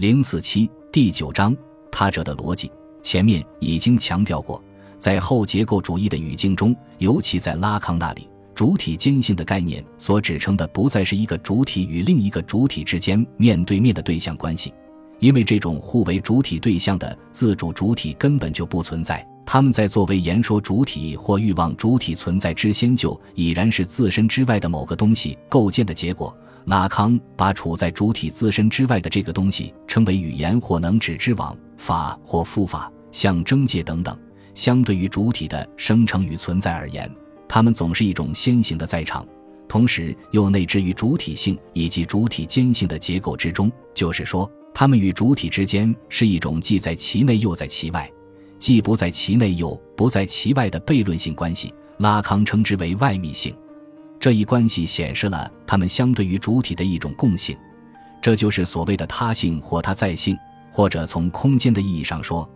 零四七第九章他者的逻辑，前面已经强调过，在后结构主义的语境中，尤其在拉康那里，主体坚信的概念所指称的不再是一个主体与另一个主体之间面对面的对象关系，因为这种互为主体对象的自主主体根本就不存在。他们在作为言说主体或欲望主体存在之先，就已然是自身之外的某个东西构建的结果。拉康把处在主体自身之外的这个东西称为语言或能指之网、法或复法、象征界等等。相对于主体的生成与存在而言，它们总是一种先行的在场，同时又内置于主体性以及主体间性的结构之中。就是说，它们与主体之间是一种既在其内又在其外，既不在其内又不在其外的悖论性关系。拉康称之为外密性。这一关系显示了它们相对于主体的一种共性，这就是所谓的他性或他在性，或者从空间的意义上说，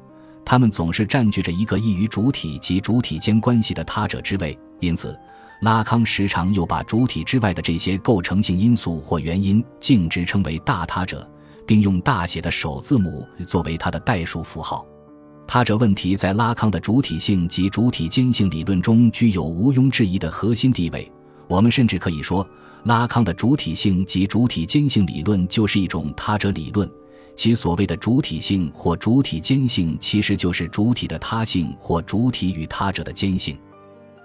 他们总是占据着一个异于主体及主体间关系的他者之位。因此，拉康时常又把主体之外的这些构成性因素或原因径直称为大他者，并用大写的首字母作为它的代数符号。他者问题在拉康的主体性及主体间性理论中具有毋庸置疑的核心地位。我们甚至可以说，拉康的主体性及主体间性理论就是一种他者理论。其所谓的主体性或主体间性，其实就是主体的他性或主体与他者的间性。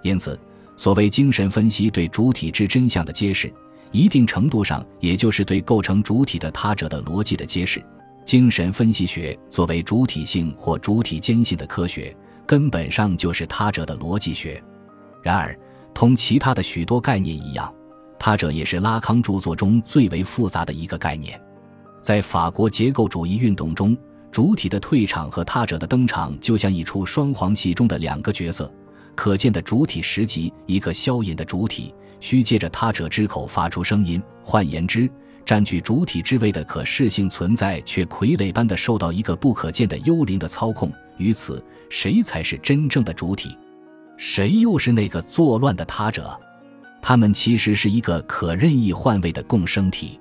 因此，所谓精神分析对主体之真相的揭示，一定程度上也就是对构成主体的他者的逻辑的揭示。精神分析学作为主体性或主体间性的科学，根本上就是他者的逻辑学。然而，同其他的许多概念一样，他者也是拉康著作中最为复杂的一个概念。在法国结构主义运动中，主体的退场和他者的登场，就像一出双簧戏中的两个角色。可见的主体实即一个消隐的主体，需借着他者之口发出声音。换言之，占据主体之位的可视性存在，却傀儡般的受到一个不可见的幽灵的操控。于此，谁才是真正的主体？谁又是那个作乱的他者？他们其实是一个可任意换位的共生体。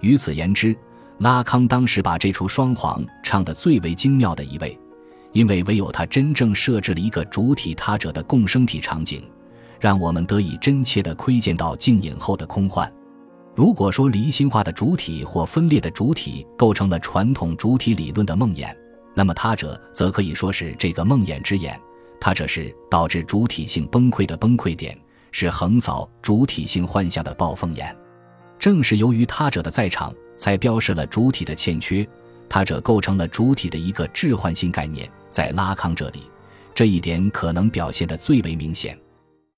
于此言之，拉康当时把这出双簧唱得最为精妙的一位，因为唯有他真正设置了一个主体他者的共生体场景，让我们得以真切地窥见到静影后的空幻。如果说离心化的主体或分裂的主体构成了传统主体理论的梦魇，那么他者则可以说是这个梦魇之眼。他这是导致主体性崩溃的崩溃点，是横扫主体性幻象的暴风眼。正是由于他者的在场，才标示了主体的欠缺。他者构成了主体的一个置换性概念，在拉康这里，这一点可能表现得最为明显。